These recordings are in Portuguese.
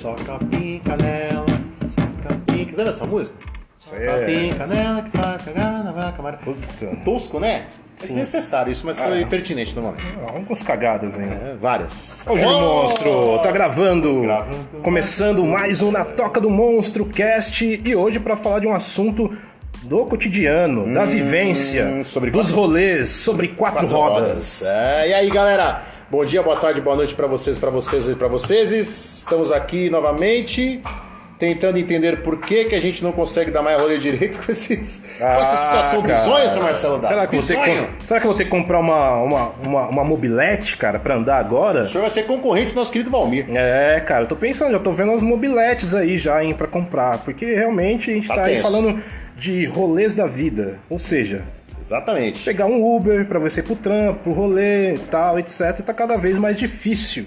Soca pica nela, soca pica. Lembra dessa música? Soca é- pica nela que faz cagar na vaca amarela. Puta. Tosco, né? É desnecessário isso, mas foi Ah. pertinente no momento. Ah, Algumas cagadas ainda. É, várias. Ô, Júlio Monstro, tá gravando. gravando. Começando mais um Na Toca do Monstro Cast e hoje pra falar de um assunto do cotidiano, da vivência, Hum, sobre dos quatro- rolês, sobre quatro, rodas. É, e aí, galera? Bom dia, boa tarde, boa noite pra vocês, pra vocês e pra vocês. Estamos aqui novamente tentando entender por que, que a gente não consegue dar mais rolê direito com, esses, com essa situação Ah, cara. bizonha, seu Marcelo Dado. Será que, eu vou ter que, Bizonho? com- será que eu vou ter que comprar uma, uma, uma, uma mobilete, cara, pra andar agora? O senhor vai ser concorrente do nosso querido Valmir. É, cara, eu tô pensando, já tô vendo as mobiletes aí já, hein, pra comprar. Porque realmente a gente Tá tá, aí falando de rolês da vida. Ou seja, Exatamente. pegar um Uber pra você ir pro trampo, pro rolê e tal, etc. Tá cada vez mais difícil.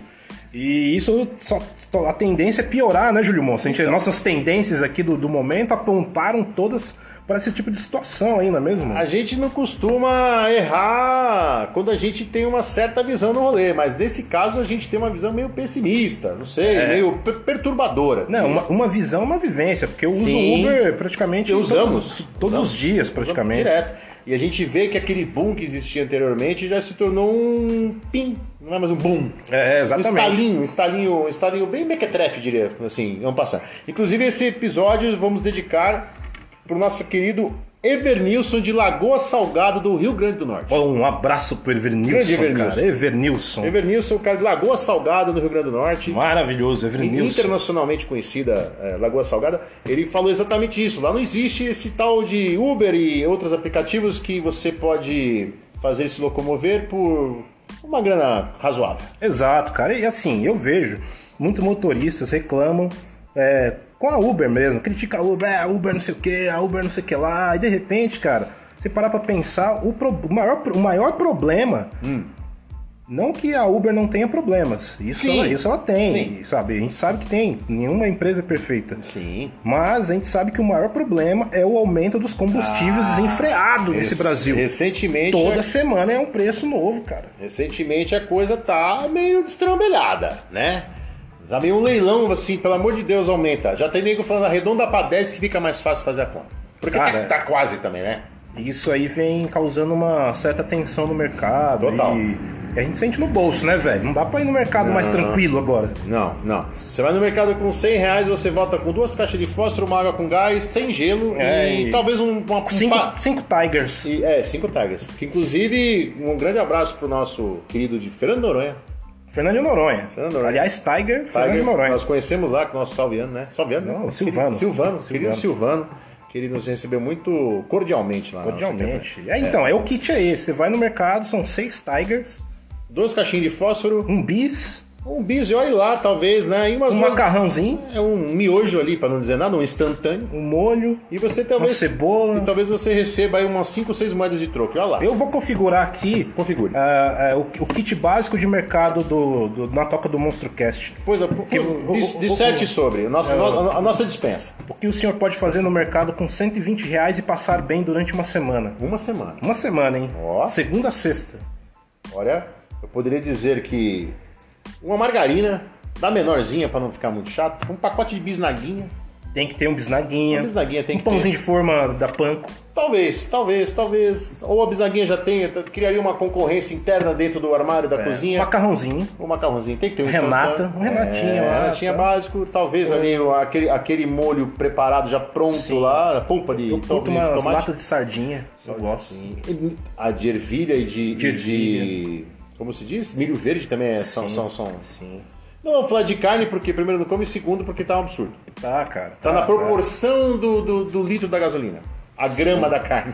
E isso só, só- a tendência é piorar, né, Júlio Monstro? A gente- Nossas tendências aqui do, do momento apontaram todas para esse tipo de situação não é mesmo? A gente não costuma errar quando a gente tem uma certa visão no rolê, mas nesse caso a gente tem uma visão meio pessimista, não sei, meio per- perturbadora. É. Não, uma, uma visão é uma vivência, porque eu uso Sim. Uber praticamente Usamos. todos, todos Usamos. os dias, Usamos praticamente. Direto. E a gente vê que aquele boom que existia anteriormente já se tornou um pim, não é mais um boom. É, Um exatamente. estalinho, um estalinho, um estalinho bem mequetrefe, diria, assim, vamos passar. Inclusive, esse episódio vamos dedicar pro nosso querido Evernilson de Lagoa Salgado, do Rio Grande do Norte. Ó, Um abraço pro Evernilson, Grande Evernilson. cara. Evernilson. Evernilson, cara de Lagoa Salgada, no Rio Grande do Norte. Maravilhoso, Evernilson. Internacionalmente conhecida é, Lagoa Salgada, ele falou exatamente isso. Lá não existe esse tal de Uber e outros aplicativos que você pode fazer se locomover por uma grana razoável. Exato, cara. E assim, eu vejo muitos motoristas reclamam é, com a Uber mesmo, critica a Uber, é, a Uber não sei o que, a Uber não sei o que lá, e de repente, cara, você parar pra pensar, o, pro- o maior, o maior problema. Não que a Uber não tenha problemas, isso, ela, isso ela tem, Sim. sabe? A gente sabe que tem, nenhuma empresa é perfeita. Sim. Mas a gente sabe que o maior problema é o aumento dos combustíveis desenfreado nesse Brasil. Recentemente, Toda semana é um preço novo, cara. recentemente a coisa tá meio destrambelhada, né? Tá meio um leilão, assim, pelo amor de Deus, aumenta. Já tem nego falando arredonda pra 10 que fica mais fácil fazer a conta. Porque Cara, tá, tá quase também, né? Isso aí vem causando uma certa tensão no mercado. Total. E e a gente sente no bolso, né, velho? Não dá pra ir no mercado mais tranquilo agora. Não, não. Você vai no mercado com 100 reais, você volta com duas caixas de fósforo, uma água com gás, sem gelo É, e, e- talvez um, uma Cinco, pa- cinco Tigers. e- É, cinco tigers. Que inclusive, um grande abraço pro nosso querido de Fernando Noronha. Fernando de Noronha. Fernando Noronha. Aliás, Tiger, Fernando Tiger, de Noronha. Nós conhecemos lá com o nosso Salviano, né? Salviano? Não, né? Silvano. Silvano, querido Silvano. Silvano, que ele nos recebeu muito cordialmente lá. Cordialmente. É, então, é. o kit é esse. Você vai no mercado, são seis Tigers, Duas caixinhas de fósforo, um bis, um bis olha lá, talvez, né? E umas um macarrãozinho, É um miojo ali, pra não dizer nada, um instantâneo. um molho. E você talvez. Uma cebola. E talvez você receba aí umas 5, 6 moedas de troco. Olha lá. Eu vou configurar aqui Configure. ah, ah, o, o kit básico de mercado do, do- na toca do Monstro Cast. Pois é, o- o- dis- o- disserte o- sobre o nosso, a nossa dispensa. O que o senhor pode fazer no mercado com 120 reais e passar bem durante uma semana? Uma semana. Uma semana, hein? Ó. Segunda a sexta. Olha, eu poderia dizer que uma margarina, da menorzinha pra não ficar muito chato, um pacote de bisnaguinha. Tem que ter um bisnaguinha. Uma bisnaguinha tem um que pãozinho de forma da Panko. Talvez, talvez, talvez. Ou a bisnaguinha já tenha, criaria uma concorrência interna dentro do armário da cozinha. Macarrãozinho. O macarrãozinho tem que ter um Renata, um Renatinho é, lá, Renatinha tá. básico, talvez ali o- aquele, aquele molho preparado já pronto lá, a polpa de, Eu to- curto de umas tomate. latas de sardinha. Eu gosto. Sim. A de ervilha e de, De e de- Como se diz? Milho verde também é, são, são, são. Sim. Não vamos falar de carne, porque primeiro não come, e segundo porque tá um absurdo. Tá, cara. Tá na proporção do, do, do litro da gasolina. A grama da carne.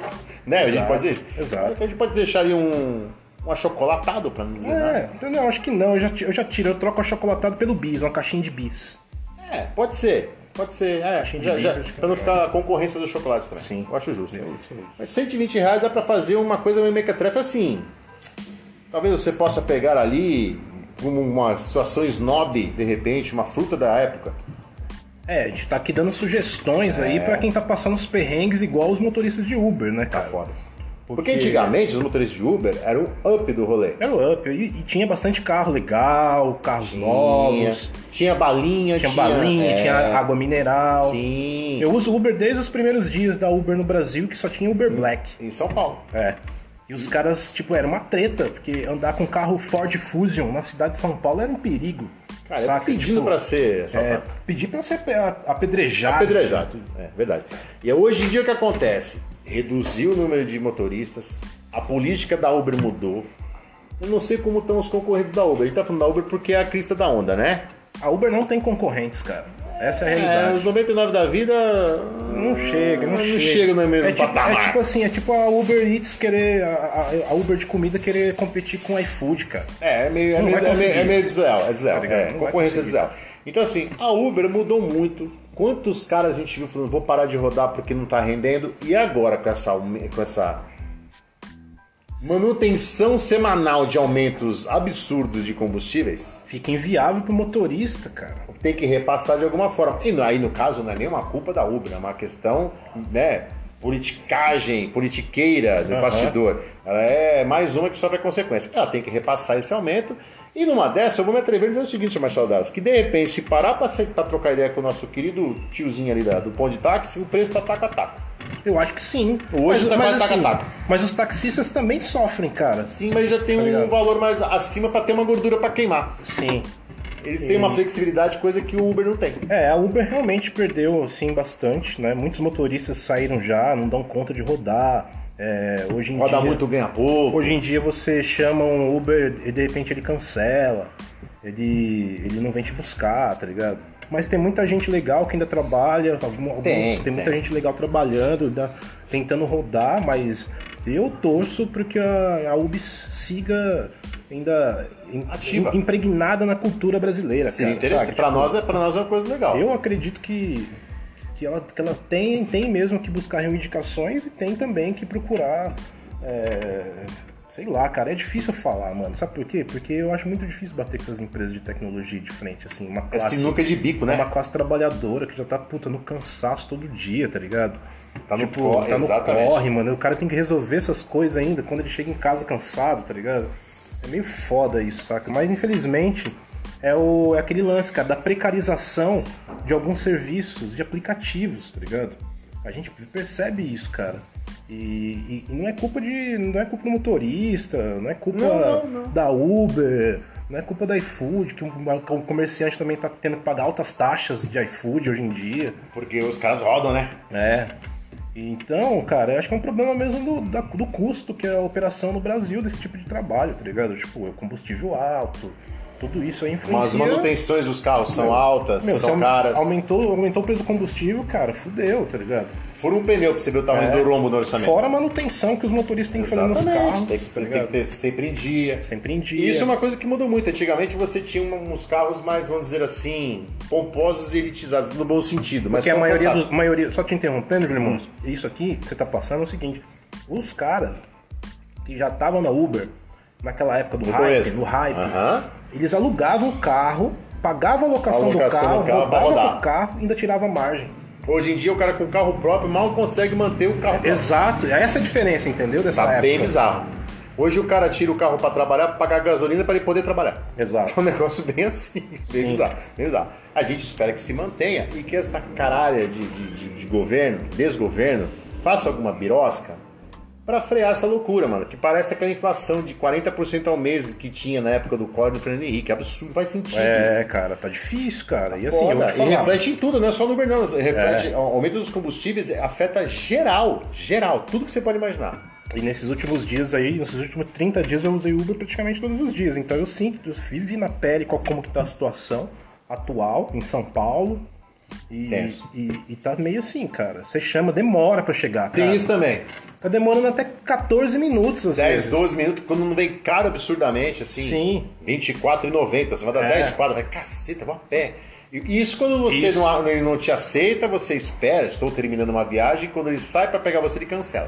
né? A gente Exato, pode dizer isso? exato. A gente pode deixar ali um, um achocolatado, pra não dizer nada. É, então não, acho que não. Eu já, eu já tiro, eu troco o achocolatado pelo bis, uma caixinha de bis. É, pode ser. Pode ser, é, de já, bis, já, pra não ficar a concorrência dos chocolates também. Sim. Eu acho justo. Mas 120 reais dá pra fazer uma coisa meio mequetrefe assim. Talvez você possa pegar ali como uma situação snob, de repente, uma fruta da época. É, a gente tá aqui dando sugestões aí pra quem tá passando os perrengues igual os motoristas de Uber, né, Tá cara? foda. Porque antigamente os motoristas de Uber eram o up do rolê. Era o up. E, e tinha bastante carro legal, carros novos. Tinha balinha, Tinha balinha, é, tinha água mineral. Sim. Eu uso Uber desde os primeiros dias da Uber no Brasil, que só tinha Uber Black. Em São Paulo. É. E os caras, tipo, era uma treta, porque andar com carro Ford Fusion na cidade de São Paulo era um perigo. Cara, saca? pedindo Tipo, pra ser É, pedir pra ser ape- apedrejado. Apedrejado. É verdade. E hoje em dia o que acontece? Reduziu o número de motoristas, a política da Uber mudou. Eu não sei como estão os concorrentes da Uber. A gente tá falando da Uber porque é a crista da onda, né? A Uber não tem concorrentes, cara. Essa é a É, realidade. os 99 da vida. Não chega, não, não chega. chega no mesmo é tipo, é tipo assim, é tipo a Uber Eats querer. A, a- Uber de comida querer competir com o iFood, cara. É, é meio, é meio, é meio, é meio desleal, é desleal. Tá é, concorrência é desleal. Então, assim, a Uber mudou muito. Quantos caras a gente viu falando, vou parar de rodar porque não tá rendendo? E agora com essa, com essa manutenção semanal de aumentos absurdos de combustíveis, Fica inviável pro motorista, cara. Tem que repassar de alguma forma. E aí, no caso, não é nenhuma culpa da Uber, é uma questão, né? Politicagem, politiqueira do Aham. bastidor. Ela é mais uma que sofre consequência. Ela tem que repassar esse aumento. E numa dessa, eu vou me atrever a dizer o seguinte, senhor Marcelo Dadas, que de repente, se parar pra trocar ideia com o nosso querido tiozinho ali da- do pão de táxi, o preço tá taco a taco. Eu acho que sim. Hoje mas, tá mas, mais assim, taca-taca. mas os taxistas também sofrem, cara. Sim, mas já tem um ligado? valor mais acima pra ter uma gordura pra queimar. Sim. Eles têm uma flexibilidade, coisa que o Uber não tem. É, a Uber realmente perdeu, assim, bastante, né? Muitos motoristas saíram já, não dão conta de rodar. É, hoje em Roda dia, muito, ganha pouco. Hoje em dia você chama um Uber e de repente ele cancela. Ele, ele não vem te buscar, tá ligado? Mas tem muita gente legal que ainda trabalha, alguns- Tem, tem, muita tem. gente legal trabalhando, tentando rodar, mas eu torço porque a, a Uber siga ainda Ativa. im- impregnada na cultura brasileira, Seria cara. interessante. Pra, Tipo, nós é, nós é uma coisa legal. eu acredito que, que, ela, que ela tem, tem mesmo que buscar reivindicações e tem também que procurar. é, sei lá, cara, é difícil falar, mano. Sabe por quê? Porque eu acho muito difícil bater com essas empresas de tecnologia de frente, assim, uma É classe. sinuca de bico, né? Uma classe trabalhadora que já tá, puta, no cansaço todo dia, tá ligado? Tá no tipo, corre, tá no corre, mano. O cara tem que resolver essas coisas ainda quando ele chega em casa cansado, tá ligado? É meio foda isso, saca? Mas infelizmente é, o, é aquele lance, cara, da precarização de alguns serviços, de aplicativos, tá ligado? A gente percebe isso, cara. E, e- e não é culpa de. não é culpa do motorista, não é culpa Não, não, não. da Uber, não é culpa da iFood, que o o comerciante também tá tendo que pagar altas taxas de iFood hoje em dia. Porque os caras rodam, né? É. Então, cara, eu acho que é um problema mesmo do, da- do custo que é a operação no Brasil desse tipo de trabalho, tá ligado? Tipo, é combustível alto, tudo isso aí influencia. As manutenções dos carros são altas, Meu, são caras. Aumentou, aumentou o preço do combustível, cara, fudeu, tá ligado? Fura um pneu pra você ver o tamanho do rombo no orçamento. Fora a manutenção que os motoristas têm que fazer nos carros, Tem que, tá tem que ter sempre em dia. Sempre em dia. E isso é uma coisa que mudou muito. Antigamente você tinha uns carros mais, vamos dizer assim, pomposos e elitizados, no bom sentido. Mas Porque a maioria dos. Maioria, só te interrompendo, Julimão, isso aqui que você tá passando é o seguinte: os caras que já estavam na Uber, naquela época do hype, no hype, eles alugavam o carro, pagavam a locação, A locação do do carro, carro rodavam o carro e ainda tirava margem. Hoje em dia o cara com carro próprio mal consegue manter o carro próprio. Exato, essa é a diferença, entendeu? Dessa Tá época. bem bizarro. Hoje o cara tira o carro pra trabalhar, pra pagar gasolina pra ele poder trabalhar. Exato. É um negócio bem assim, bem Sim. bizarro, bem bizarro. A gente espera que se mantenha e que essa caralha de, de, de- de governo, desgoverno, faça alguma birosca pra frear essa loucura, mano. Que parece aquela inflação de 40% ao mês que tinha na época do Collor e do Fernando Henrique. Absurdo, faz sentido É, isso. cara, tá difícil, cara. E assim, eu E reflete em tudo, não é só no Uber, não. Reflete, o aumento dos combustíveis afeta geral, geral, tudo que você pode imaginar. E nesses últimos dias aí, nesses últimos 30 dias eu usei Uber praticamente todos os dias. Então eu sinto, eu vivi na pele qual, como que tá a situação atual em São Paulo. E, Tenso. e, e tá meio assim, cara. Você chama, demora pra chegar. Tem cara. isso também. Tá demorando até 14 minutos, às 10, vezes. 12 minutos, quando não vem caro absurdamente, assim. Sim. 24,90. Você vai dar É. 10 quadras, vai caceta, vou a pé. E isso quando você Isso. Não, ele não te aceita, você espera, estou terminando uma viagem, quando ele sai pra pegar você, ele cancela.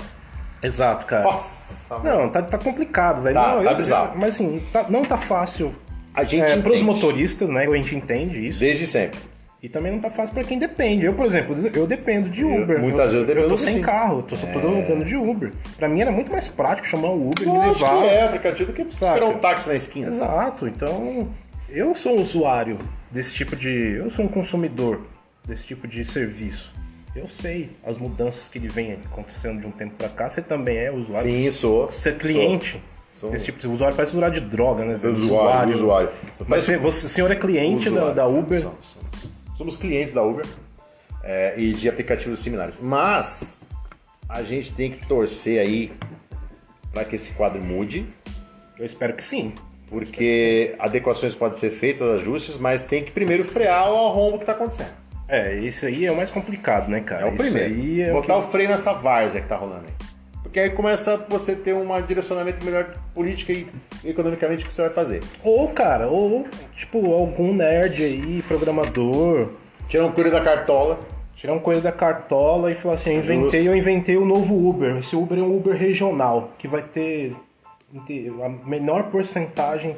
Exato, cara. Nossa, mano. Não, tá, tá complicado, velho. Tá, não, tá eu- bizarro. Mas assim, tá- não tá fácil A gente é, pros motoristas, né? A gente entende isso. Desde sempre. E também não tá fácil pra quem depende. Eu, por exemplo, eu dependo de Uber. muitas eu, vezes eu dependo tô assim. sem carro, tô só tô andando de Uber. Pra mim era muito mais prático chamar o Uber e me levar. que é aplicativo que esperar um táxi na esquina. Exato, então eu sou um usuário desse tipo de. Eu sou um consumidor desse tipo de serviço. Eu sei as mudanças que ele vem acontecendo de um tempo pra cá. Você também é usuário. Sim, sou. Você é cliente. Sou. Desse tipo de usuário parece usuário de droga, né? velho? Usuário, usuário. Mas você, você- o senhor é cliente da, Usuários, da Uber. Somos clientes da Uber é, e de aplicativos similares. Mas a gente tem que torcer aí para que esse quadro mude, Eu espero que sim. porque adequações podem ser feitas, ajustes, mas tem que primeiro frear o arrombo que está acontecendo. É, isso aí é o mais complicado, né, cara? É o Isso primeiro. é o Botar que- o freio nessa várzea que tá rolando aí. Porque aí começa você ter um direcionamento melhor política e economicamente o que você vai fazer. Ou, cara, ou, tipo, algum nerd aí, programador, Tirar um coelho da cartola. tirar um coelho da cartola e falar assim, eu inventei, Justo. eu inventei o novo Uber. Esse Uber é um Uber regional, que vai ter a menor porcentagem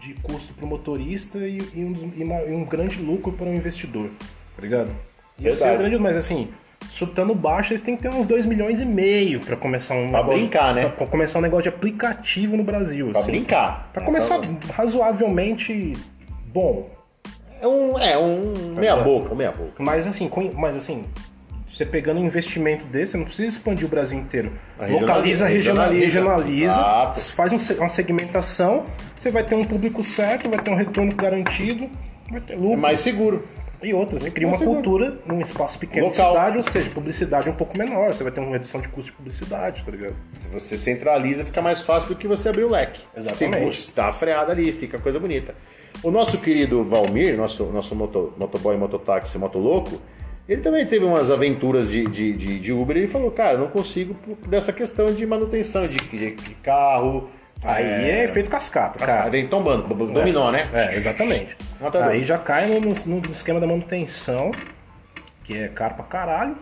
de custo para o motorista e, e um, e uma- e um grande lucro para o investidor, tá ligado? Isso é grande, mas assim, chutando baixo, eles têm que ter uns 2 milhões e meio para começar um Pra negócio, brincar, né? Pra começar um negócio de aplicativo no Brasil. Pra assim. brincar. Pra começar razoavelmente bom. É um, é um meia boca, meia boca. Mas assim, com- mas assim, você pegando um investimento desse, você não precisa expandir o Brasil inteiro. Localiza, regionaliza, regionaliza. regionaliza, faz um uma segmentação, você vai ter um público certo, vai ter um retorno garantido, vai ter lucro. É mais seguro. E outra, você cria uma cultura num espaço pequeno Local. de cidade, ou seja, publicidade um pouco menor, você vai ter uma redução de custo de publicidade, tá ligado? Se você centraliza, fica mais fácil do que você abrir o leque. Exatamente. Dá a freada ali, fica coisa bonita. O nosso querido Valmir, nosso, nosso moto, motoboy, mototáxi, motoloco, ele também teve umas aventuras de, de, de, de Uber e ele falou, cara, eu não consigo por dessa questão de manutenção de, de- de carro. Aí é, efeito cascata, Cara, cara. vem tombando, dominó, né? É, exatamente. Aí já cai no, no- no esquema da manutenção, que é caro pra caralho.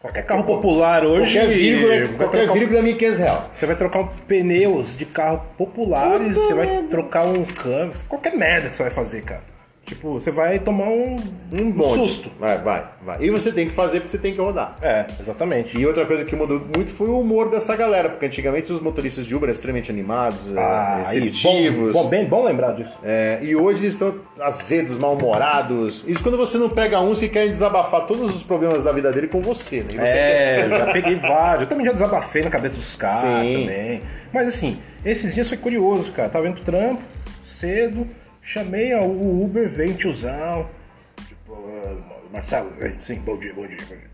Qualquer carro popular hoje. Qualquer vírgula, vai qualquer trocar vírgula é 1.500 reais. Você vai trocar um pneus de carro populares, você vai trocar um câmbio, qualquer merda que você vai fazer, cara. Tipo, você vai tomar um, um Monte. susto. Vai, vai, vai. E você tem que fazer porque você tem que rodar. É, exatamente. E outra coisa que mudou muito foi o humor dessa galera, porque antigamente os motoristas de Uber eram extremamente animados, eh, Ah, receptivos. Bom, bom, bem bom lembrar disso. É, e hoje eles estão azedos, mal-humorados. Isso quando você não pega uns que querem desabafar todos os problemas da vida dele com você, né? E você quer- É, eu já peguei vários. Eu também já desabafei na cabeça dos caras também. Mas assim, esses dias foi curioso, cara. Tava indo pro trampo, cedo, chamei ó, o Uber, veio tiozão. Tipo, "Ah, Marcelo, vem, sim, bom dia, bom dia, bom dia.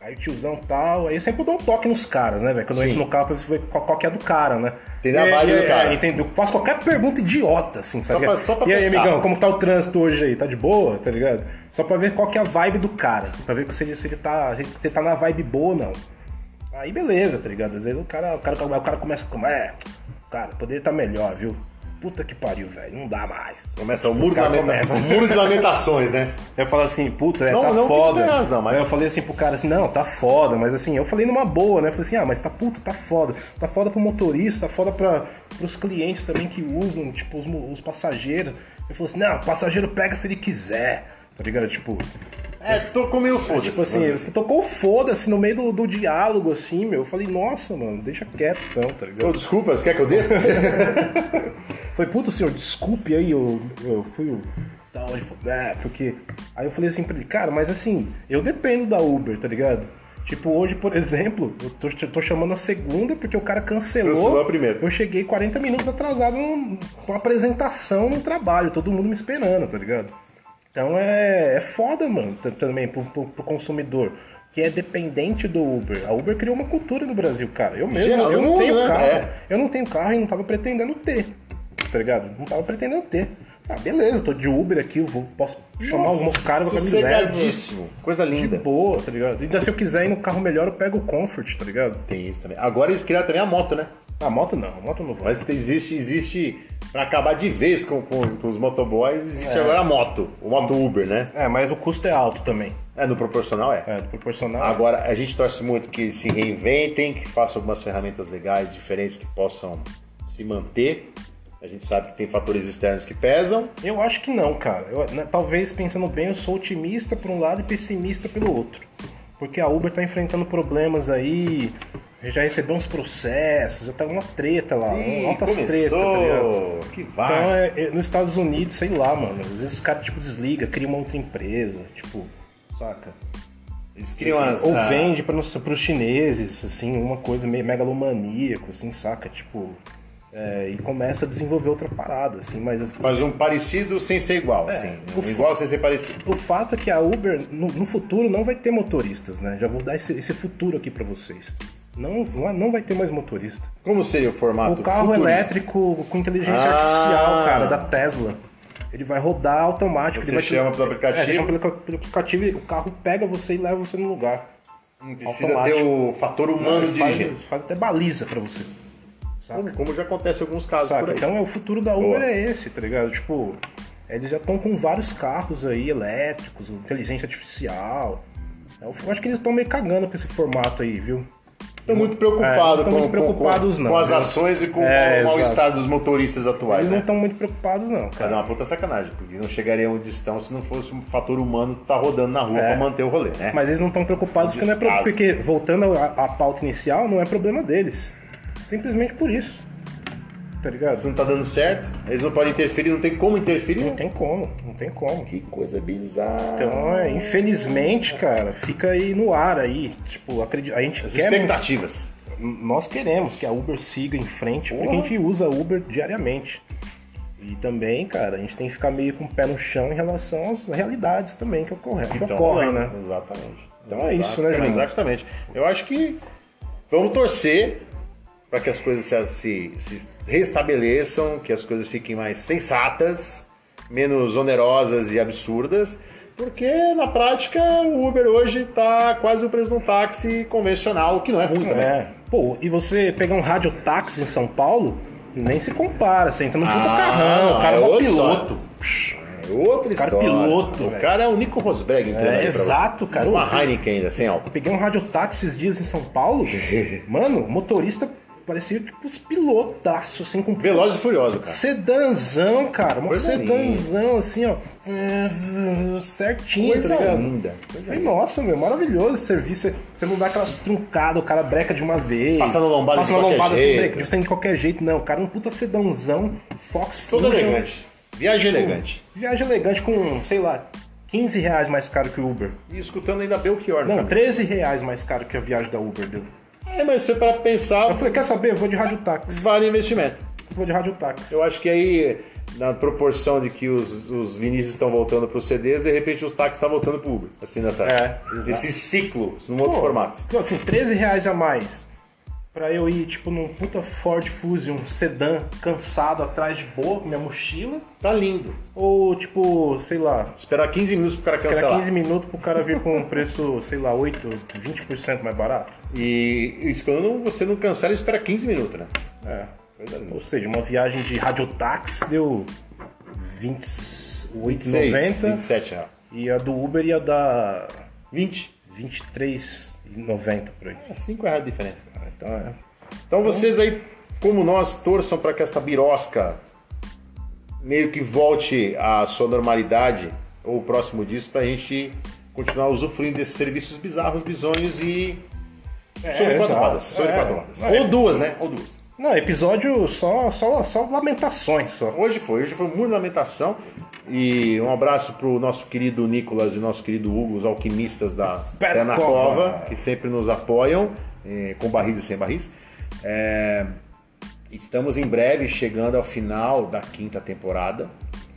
Aí tiozão tal, aí eu sempre dou um toque nos caras, né, velho? Quando eu entro no carro pra ver qual, que é do cara, né? Entender a E- vibe do cara. É, entendeu? Faço qualquer pergunta idiota, assim, sabe? pra- só pra e aí, amigão, como tá o trânsito hoje aí? Tá de boa, tá ligado? Só pra ver qual que é a vibe do cara. Pra ver se ele, se ele tá. Se ele tá na vibe boa ou não. Aí beleza, tá ligado? Às vezes o cara, o cara, o cara começa com. É, cara, poderia estar melhor, viu? Puta que pariu, velho. Não dá mais. Começa o muro, de lamenta... muro de lamentações, né? Eu falo assim, puta, é, Não, tá não, foda. razão, mas- Aí eu falei assim pro cara assim, não, tá foda, mas assim, eu falei numa boa, né? Eu falei assim, ah, mas tá puta, tá foda. Tá foda pro motorista, tá foda pra, pros clientes também que usam, tipo, os, os passageiros. Ele falou assim, não, o passageiro pega se ele quiser, tá ligado? Tipo, É, tô com meio foda-se. tipo assim, ele tocou foda-se no meio do, do diálogo, assim, meu. Eu falei, nossa, mano, deixa quieto então, tá ligado? Ô, desculpa, você quer que eu desça? Falei, puta senhor, desculpe aí, eu, eu fui. Tal, ele falou, é, porque. Aí eu falei assim pra ele, cara, mas assim, eu dependo da Uber, tá ligado? Tipo, hoje, por exemplo, eu tô, tô chamando a segunda porque o cara cancelou. Cancelou a primeira. Eu cheguei 40 minutos atrasado num- com uma apresentação no trabalho, todo mundo me esperando, tá ligado? Então é, é foda, mano, também pro, pro, pro consumidor. Que é dependente do Uber. A Uber criou uma cultura no Brasil, cara. Eu mesmo, Geral, eu não mundo, tenho né? carro. É. Eu não tenho carro e não tava pretendendo ter. Tá ligado? Não tava pretendendo ter. Ah, beleza, eu tô de Uber aqui, eu vou, posso chamar algum cara pra me levar. Sossegadíssimo. Coisa De linda. boa, tá ligado? Ainda se eu quiser ir no carro melhor, eu pego o Comfort, tá ligado? Tem isso também. Agora eles criaram também a moto, né? A moto não, a moto não vai. Mas existe, existe pra acabar de vez com, com, com os motoboys, existe agora a moto. O moto Uber, né? É, mas o custo é alto também. É, no proporcional é. É, proporcional. Agora, a gente torce muito que eles se reinventem, que façam algumas ferramentas legais, diferentes, que possam se manter. A gente sabe que tem fatores externos que pesam. Eu acho que não, cara. Eu, né, talvez pensando bem, eu sou otimista por um lado e pessimista pelo outro. Porque a Uber tá enfrentando problemas aí, já recebeu uns processos, já tá uma treta lá, Ih, altas tretas, tá ligado? Que vai. Então, é, é, nos Estados Unidos, sei lá, mano. Às vezes os caras, tipo, desliga, cria uma outra empresa, tipo, saca? Eles criam as. Ou vende para os chineses, assim, uma coisa meio megalomaníaco, assim, saca? Tipo, é, e começa a desenvolver outra parada, assim, mas Faz um parecido sem ser igual, assim. o igual sem ser parecido. o fato é que a Uber, no, no futuro, não vai ter motoristas, né? Já vou dar esse, esse futuro aqui para vocês. Não, não, é- não vai ter mais motorista. Como seria o formato O carro futurista? elétrico com inteligência Ah. artificial, cara, da Tesla. Ele vai rodar automático. Você ele vai chama pelo aplicativo? É, você chama pelo, pelo aplicativo, e o carro pega você e leva você no lugar. Não precisa automático. ter o fator humano Ele faz, dirigindo. faz até baliza pra você. Saca? Como, já acontece em alguns casos Saca? por aí. Então é, o futuro da Uber Boa. é esse, tá ligado? Tipo, eles já estão com vários carros aí elétricos, inteligência artificial. Eu acho que eles estão meio cagando pra esse formato aí, viu? Estão muito É, preocupados não tão com, muito preocupados, com, não, com as viu? ações e com É, o mal-estar dos motoristas atuais. Eles não né? estão muito preocupados, não, Mas cara. é uma puta sacanagem, porque não chegariam onde estão se não fosse um fator humano estar rodando na rua É. pra manter o rolê, né? Mas eles não estão preocupados porque, não é pro- porque, voltando à, à pauta inicial, não é problema deles. Simplesmente por isso. Tá Se ligado? não tá dando certo, eles não podem interferir, não tem como interferir. Não tem como, não tem como. Que coisa bizarra. Então, é, infelizmente, cara, fica aí no ar aí. Tipo, acredito, a gente As quer. expectativas. Nós queremos que a Uber siga em frente, porque Porra. a gente usa Uber diariamente. E também, cara, a gente tem que ficar meio com o pé no chão em relação às realidades também que ocorrem, que Então, ocorrem rolando. né? Exatamente. Então é isso, né, Julinho? Exatamente. Eu acho que vamos torcer para que as coisas se, se, se restabeleçam, que as coisas fiquem mais sensatas, menos onerosas e absurdas, porque na prática o Uber hoje tá quase o preço de um táxi convencional, que não é ruim também. É. Pô, e você pegar um radiotáxi em São Paulo, nem se compara. Você entra num puta Ah, carrão, o cara é, é piloto. É outra cara história. piloto, O velho. cara é o Nico Rosberg, entendeu? É, você. exato, cara. Uma O- Heineken ainda, sem álcool. Peguei um radiotáxi esses dias em São Paulo. Mano, o motorista parecia tipo os pilotaços, assim, com Veloz e Furioso, cara. Sedanzão, cara. Um Coisa sedanzão, assim, ó. Certinho, Coisa tá ligado? linda. Falei, nossa, meu, maravilhoso esse serviço. Você- não dá aquelas truncadas, o cara breca de uma vez. Passa na lombada Passa de qualquer lombada jeito. assim, breca, sem de qualquer jeito. Não, o cara é um puta sedãozão, Fox Todo Fusion. elegante. Viagem elegante. Viagem elegante com, sei lá, 15 reais mais caro que o Uber. E escutando ainda Belchior, Não, né? 13 reais mais caro que a viagem da Uber deu. É, mas você para pensar, Eu falei, quer saber? Eu vou de radiotáxi. vale investimento. Vou de radiotáxi. Eu acho que aí, na proporção de que os, os vinis estão voltando para os CDs, de repente os táxis estão voltando para Uber. Assim, nessa, É, exato. esse ciclo, num outro Pô, formato. Então, assim, 13 reais a mais pra eu ir, tipo, num puta Ford Fusion sedã, cansado, atrás de boa, com minha mochila. Tá lindo. Ou, tipo, sei lá, Esperar 15 minutos pro cara cancelar. 15 minutos pro cara vir com um preço, sei lá, 8, 20% mais barato. E isso quando você não cancela, espera 15 minutos, né? É. Ou seja, uma viagem de radiotáxi deu 26, 28,90 27 reais. e a do Uber ia dar 20. 23,90 por aí. É 5 reais de diferença. Então é. Então vocês aí, como nós, torçam para que esta birosca meio que volte à sua normalidade, ou próximo disso, pra gente continuar usufruindo desses serviços bizarros, bizonhos e. É. rodas. Não, é- Ou duas, né? Ou duas. Não, episódio só, só, só lamentações só. Hoje foi, hoje foi muita lamentação. E um abraço pro nosso querido Nicolas e nosso querido Hugo, os alquimistas da Pé na. Cova, que sempre nos apoiam, eh, com barris e sem barris. É, estamos em breve chegando ao final da quinta temporada.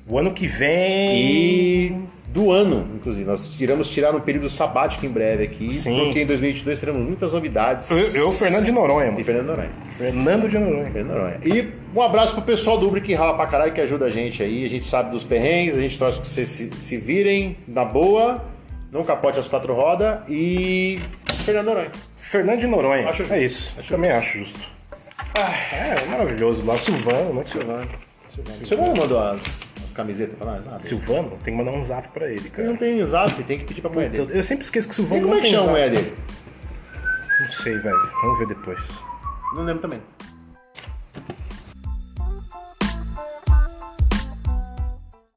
O ano que vem. E do ano, inclusive. Nós iremos tirar um período sabático em breve aqui, Sim. porque em 2022 teremos muitas novidades. Eu, eu, Fernando de Noronha, E mano. Fernando Noronha. Fernando de Noronha. Fernando Noronha. E um abraço pro pessoal do Uber que rala pra caralho, que ajuda a gente aí. A gente sabe dos perrengues, a gente torce que vocês se, se virem na boa, não capote as quatro rodas e. Fernando Noronha. Fernando de Noronha. Acho justo. é isso. Acho Também acho justo. é, maravilhoso. Lá, Silvano, né? Silvano. Silvano mandou as, as camisetas pra nós? Ah, Silvano, tem que mandar um zap pra ele, ele cara. não tem zap, tem que pedir pra mulher Eu, dele. eu sempre esqueço que o E Silvano como não é que tem chama a zap. mulher dele? Não sei, velho. Vamos ver depois. Não lembro também.